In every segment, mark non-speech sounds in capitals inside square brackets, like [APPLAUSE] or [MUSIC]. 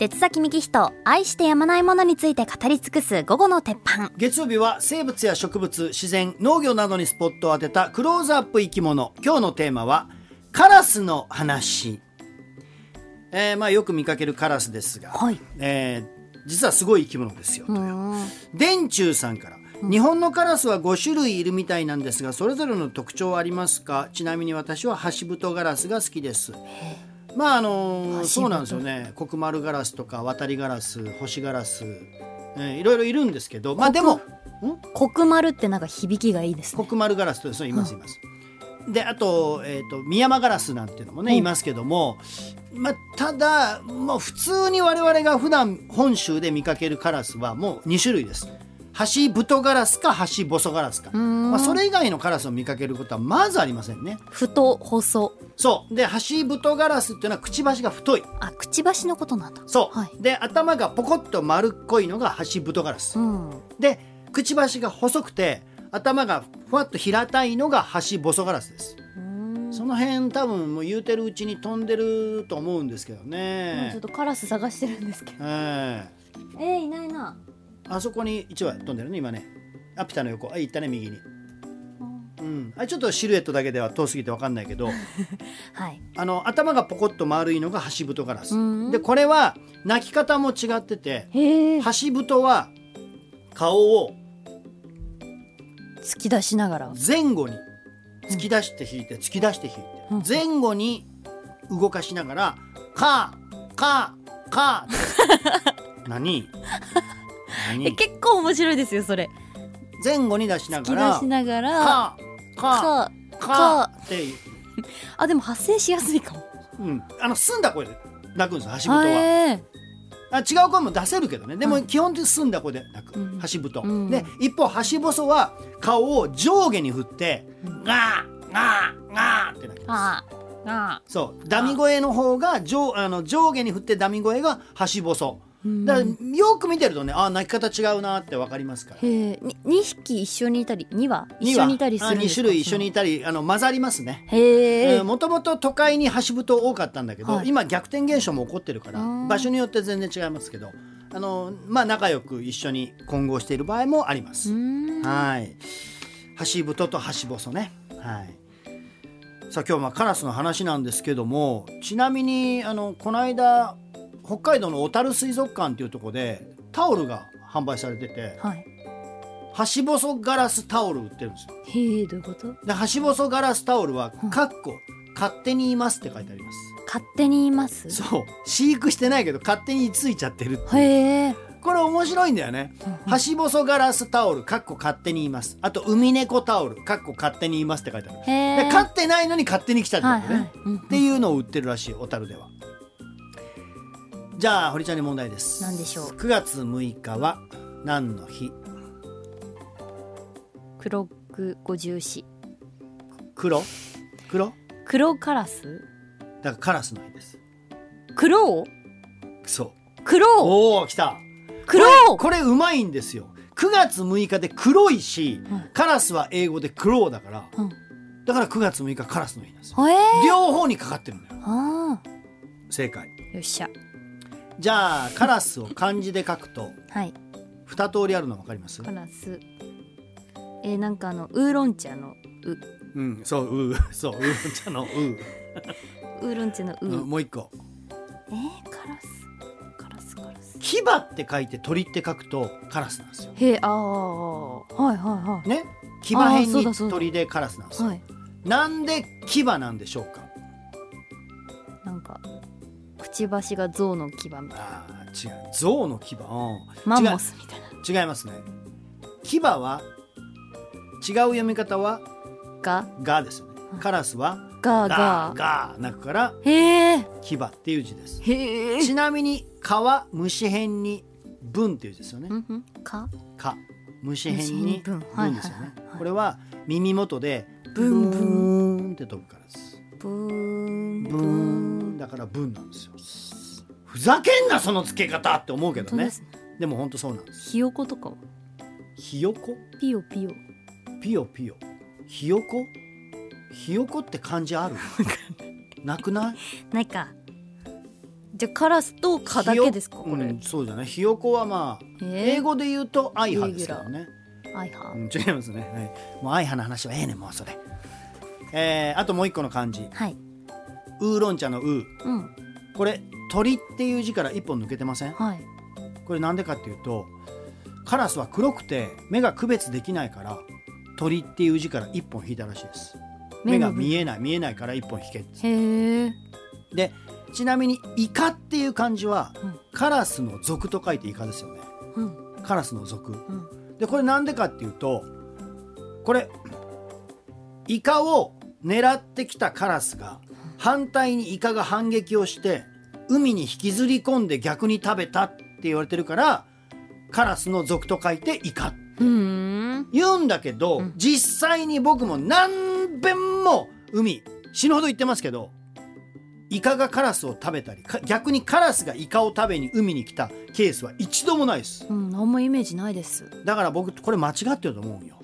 鉄崎幹人愛してやまないものについて語り尽くす午後の鉄板。月曜日は生物や植物自然農業などにスポットを当てたクローズアップ生き物。今日のテーマはカラスの話、えー、まあよく見かけるカラスですが、はい。えー実はすごい生き物ですよ。うーん。電柱さんから。日本のカラスは5種類いるみたいなんですがそれぞれの特徴はありますか？ちなみに私はハシブトガラスが好きですまああのそうなんですよね。コクマル。ガラスとか渡りガラス星ガラス、えーいろいろいるんですけどまあでもん？コクマルってなんか響きがいいですね。コクマルガラスとそういますいます。であと,、えー、とミヤマガラスなんていうのもね、うんいますけども、まあ、ただもう普通に我々が普段本州で見かけるカラスはもう2種類です。ハシブトガラスかハシボソガラスか、まあ、それ以外のカラスを見かけることはまずありませんね。太細。そう。でハシブトガラスっていうのはくちばしが太い。あくちばしのことなんだ。そう、はい。で頭がポコッと丸っこいのがハシブトガラス、うん。でくちばしが細くて頭がふわっと平たいのがハシボソガラスです。その辺多分もう言うてるうちに飛んでると思うんですけどちょっねとカラス探してるんですけど。ええ。えー、いないなあそこに1羽飛んでるね今ね。アピタの横。あ行ったね右に。うん。あちょっとシルエットだけでは遠すぎて分かんないけど。[LAUGHS] はい。あの頭がポコッと丸いのがハシブトガラス。うんでこれは鳴き方も違っててハシブトは顔を突き出しながら。前後に突き出して引いて突き出して引いて、うん。前後に動かしながら「カーカーカー」[LAUGHS] 何？え何結構面白いですよそれ。前後に出しながら出しながらかカーって、[LAUGHS] あでも発声しやすいかも。うん、あの澄んだ声で鳴くんですよハシブトは。へあ違う声も出せるけどね。でもはい基本的に澄んだ声で鳴く、うん。ハシブト、うん。で一方ハシボソは顔を上下に振ってうん。ガーガーガーって鳴きます。ああそう。ダミ声の方が上あの上下に振ってダミ声がハシボソうんだからよく見てるとねあ鳴き方違うなって分かりますから。へえに2匹一緒にいたり2羽？一緒にいたりするんです2か種類一緒にいたりあの混ざりますね。へえもともと都会にハシブト多かったんだけど、はい。今逆転現象も起こってるからうん場所によって全然違いますけどあのまあ仲良く一緒に混合している場合もあります、うん。はい。ハシブトとハシボソね。はい。さあ今日はまあカラスの話なんですけどもちなみにあのこの間北海道の小樽水族館っていうところでタオルが販売されててはい。ハシボソガラスタオル売ってるんですよ。へえどういうこと？でハシボソガラスタオルはうん「かっこ勝手にいます」って書いてあります。勝手に言います？そう。飼育してないけど勝手についちゃってるってへえ。これ面白いんだよね。ハシボソガラスタオルかっこ勝手にいます。あと海猫タオルかっこ勝手にいますって書いてある。で飼ってないのに勝手に来ちゃったんだよね、はいはい。うん。っていうのを売ってるらしい小樽ではじゃあ堀ちゃんに問題です。何でしょう？9月6日は何の日？黒く五十四。黒？黒？黒カラス？だからカラスの日です。黒そう。黒おお来た。黒これこれうまいんですよ。9月6日で黒いし、うん。カラスは英語でクローだからうん。だから9月6日カラスの日なんですよ。へえ両方にかかってるのよ。あ正解。あよっしゃじゃあカラスを漢字で書くとはい。二通りあるの分かります？カラス。えー、なんかあのウーロン茶のう。うんそううそうウーロン茶のう、[LAUGHS] ウーロン茶のう、うん、もう一個。えー、カラス？カラスカラス。牙って書いて鳥って書くとカラスなんですよ。へえああはいはいね？牙辺そうだそうだ。に鳥でカラスなんですよ、はいはい。なんで牙なんでしょうか？くちばしが象の牙みたいな。あー違う。象の牙。うん。マンモスみたいな。違いますね。牙は違う読み方はが。ガですよね。カラスはがガがーガー鳴くからへえ牙っていう字です。へえちなみに蚊は虫辺に文っていう字ですよね。うんうん。か蚊。虫辺に文。ですよね。これは耳元でブブンンブーンって飛ぶからです。ブーン。ブーンだから文なんですよふざけんなその付け方って思うけどねでも本当そうなんですひよことかひよこピヨピヨピヨピヨひよこひよこって漢字あるなくないないかじゃあカラスと蚊だけですかこれ、うん、そうじゃないひよこはまあ、えー英語で言うとアイハですからね、アイハ、違いますね、はい、もうアイハの話はええねんもうそれえー、あともう一個の漢字はいウーロン茶のウー。うん。これ鳥っていう字から一本抜けてません？はい。これなんでかっていうとカラスは黒くて目が区別できないから鳥っていう字から一本引いたらしいです。目が見ええない見えないから一本引けへえでちなみにイカっていう漢字は、うん。カラスの属と書いてイカですよね。うん。カラスの属うん。でこれなんでかっていうとこれイカを狙ってきたカラスが反対にイカが反撃をして海に引きずり込んで逆に食べたって言われてるからカラスの属と書いてイカ。って言うんだけど、うん。実際に僕も何遍も海死ぬほど言ってますけどイカがカラスを食べたりか逆にカラスがイカを食べに海に来たケースは一度もないです。うんあんまイメージないです。だから僕これ間違ってると思うよ。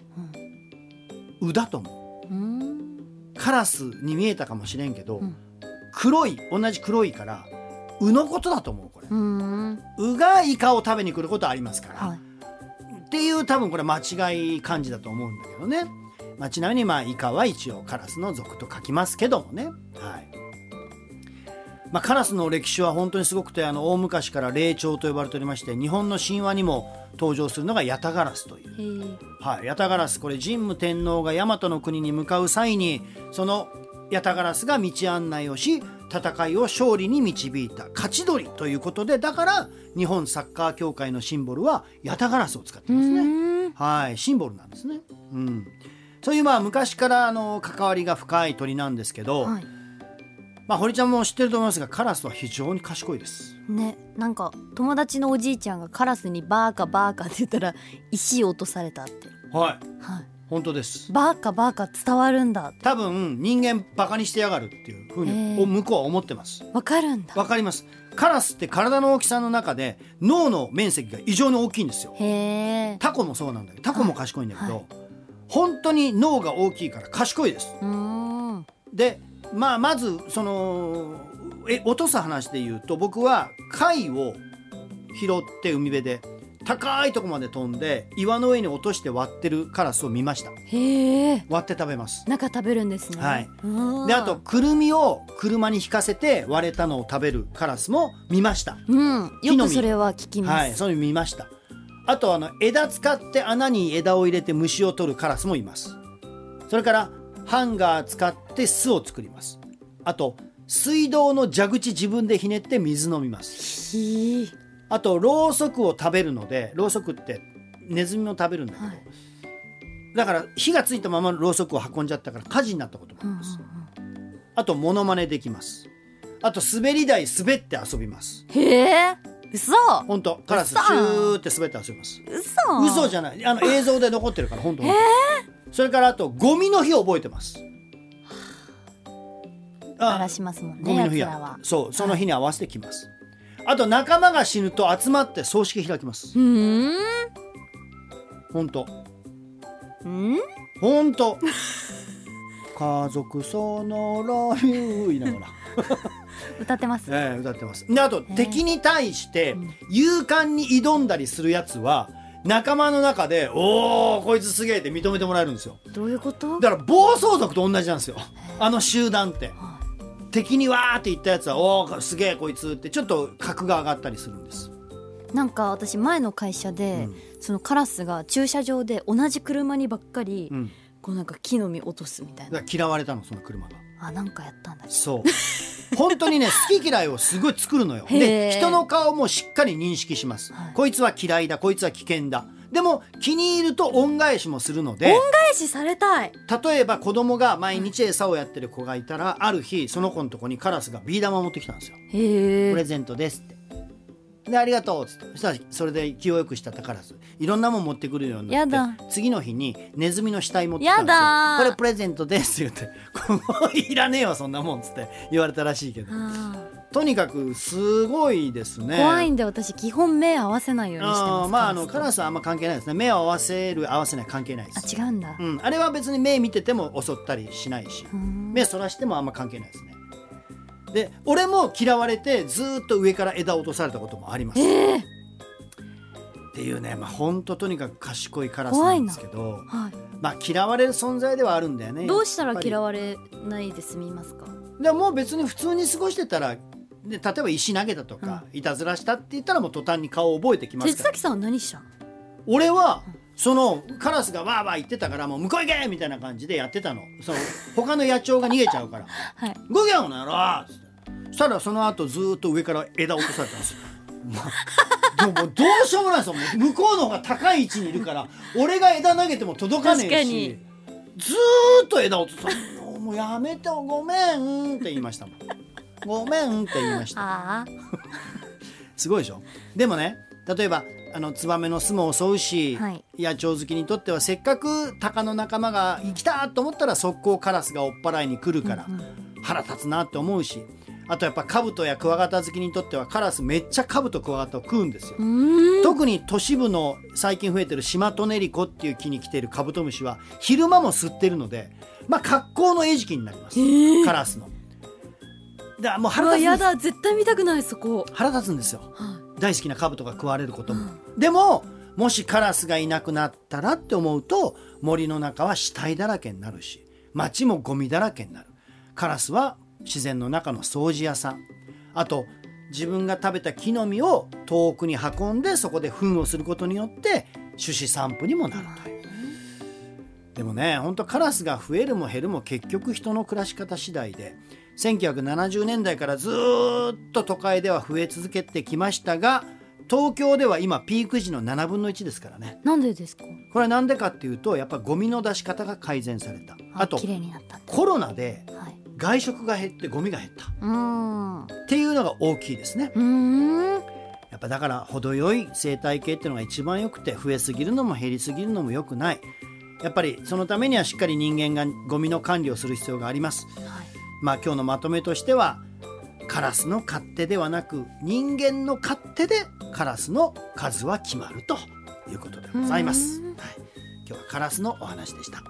うん。うだと思う。うんカラスに見えたかもしれんけど、うん。黒い同じ黒いからうのことだと思うこれ。うがイカを食べに来ることありますから、はい。っていう多分これ間違い漢字だと思うんだけどね、まあ、ちなみにまあイカは一応カラスの属と書きますけどもね。はいまあ、カラスの歴史は本当にすごくてあの大昔から霊長と呼ばれておりまして日本の神話にも登場するのがヤタガラスという。はい、ヤタガラスこれ神武天皇が大和の国に向かう際にそのヤタガラスが道案内をし戦いを勝利に導いた勝ち取りということでだから日本サッカー協会のシンボルはヤタガラスを使ってうますね。はい、シンボルなんですね。うん、そういうまあ昔からあの関わりが深い鳥なんですけど、はいまあ堀ちゃんも知ってると思いますがカラスは非常に賢いです。ねなんか友達のおじいちゃんがカラスにバーカバーカって言ったら石落とされたって。はい、はい。本当です。バーカバーカ伝わるんだ。多分人間バカにしてやがるっていうふうへに向こうは思ってます。わかるんだ。わかります。カラスって体の大きさの中で脳の面積が異常に大きいんですよ。へえタコもそうなんだけどタコも賢いんだけど、はい。本当に脳が大きいから賢いです。うーん。でまあまずそのえ落とす話で言うと僕は貝を拾って海辺で高いとこまで飛んで岩の上に落として割ってるカラスを見ました。へえ。割って食べます。中食べるんですねはいうん。であとくるみを車に引かせて割れたのを食べるカラスも見ました。うん。よくそれは聞きます、はい、そういうの見ました。あとあの枝使って穴に枝を入れて虫を取るカラスもいます。それからハンガー使って巣を作ります。あと水道の蛇口自分でひねって水飲みます。あとろうそくを食べるのでろうそくってネズミも食べるんだけど、はいだから火がついたままろうそくを運んじゃったから火事になったこともあります。あとモノマネできます。あと滑り台滑って遊びます。へえ嘘本当カラスシ嘘ューって滑って遊びます。嘘嘘じゃないあの映像で残ってるから本当に、それからあとゴミの日を覚えてます。荒らしますもんねゴミの日や。そうその日に合わせてきます、あと仲間が死ぬと集まって葬式開きます。うーん。本当うん？本当家族そのラビュー言いながら、[LAUGHS] 歌ってます？ええ歌ってます。であと、え敵に対してうん勇敢に挑んだりするやつは仲間の中で「おおこいつすげえ」って認めてもらえるんですよ。どういうこと？だから暴走族と同じなんですよ。あの集団って。は敵にわーって言ったやつは「おおすげえこいつ」ってちょっと格が上がったりするんです、いなんか私前の会社で、そのカラスが駐車場で同じ車にばっかり、うん、こうなんか木の実落とすみたいな。嫌われたのその車が。あなんかやったんだ。そう [LAUGHS] 本当にね [LAUGHS] 好き嫌いをすごい作るのよ。へでー人の顔もしっかり認識します、はい。こいつは嫌いだこいつは危険だ。でも気に入ると恩返しもするので返しされたい。例えば子供が毎日餌をやってる子がいたらある日その子のとこにカラスがビー玉を持ってきたんですよ。プレゼントですって。で、ありがとうっつって。そしたら、それで気をよくしたカラス。いろんなもん持ってくるようになってやだ、次の日にネズミの死体持ってきたんこれプレゼントですって言って、ここいらねえわ、そんなもんっつって言われたらしいけど。あとにかく、すごいですね。ー怖いんで私基本目合わせないようにしてあますーまあ、あの、カラススはあんま関係ないですね。目を合わせる、合わせない関係ないであす。違うんだ、うん。あれは別に目見てても襲ったりしないし。うん目そらしてもあんま関係ないですね。で俺も嫌われてずーっと上から枝を落とされたこともあります、ええっていうねまあ本当とにかく賢いカラスなんですけどはまあ嫌われる存在ではあるんだよねい。どうしたら嫌わわれないで済みますか？でももう別に普通に過ごしてたらで例えば石投げたとか、いたずらしたって言ったらもう途端に顔を覚えてきますからさんは何したの？俺はそのカラスがわーわー言ってたからもう向こう行けみたいな感じでやってたのその他の野鳥が逃げちゃうから [LAUGHS] はい。「動けよこの野郎!」っつってそしたらその後ずーっと上から枝落とされたんですよ。も [LAUGHS] もうどうしようもないですよ。向こうの方が高い位置にいるから俺が枝投げても届かねえしずーっと枝落とされて「もうやめてごめん」って言いましたもん「[LAUGHS] ごめん」って言いました。すごいでしょ？でもね例えばあのツバメの巣も襲うし、はい。野鳥好きにとってはせっかく鷹の仲間が来たと思ったら速攻カラスが追っ払いに来るから腹立つなって思うしあとやっぱカブトやクワガタ好きにとってはカラスめっちゃカブトクワガタを食うんですよ。特に都市部の最近増えてるシマトネリコっていう木に来てるカブトムシは昼間も吸ってるのでまあ格好の餌食になります、カラスの。だもう腹立つやだ絶対見たくないそこ。腹立つんですよ。は大好きなカブトが食われることも、うんでももしカラスがいなくなったらって思うと森の中は死体だらけになるし街もゴミだらけになるカラスは自然の中の掃除屋さんあと自分が食べた木の実を遠くに運んでそこで糞をすることによって種子散布にもなるというでもね本当カラスが増えるも減るも結局人の暮らし方次第で1970年代からずーっと都会では増え続けてきましたが東京では今ピーク時の7分の1ですからねい。なんでですか？これは何でかっていうとやっぱゴミの出し方が改善されたあと。コロナではい。外食が減ってゴミが減った。っていうのが大きいですね。やっぱだから程よい生態系っていうのが一番良くて増えすぎるのも減りすぎるのも良くない。やっぱりそのためにはしっかり人間がゴミの管理をする必要があります。はい。まあ今日のまとめとしてはカラスの勝手ではなく人間の勝手でカラスの数は決まるということでございます、はい、今日はカラスのお話でした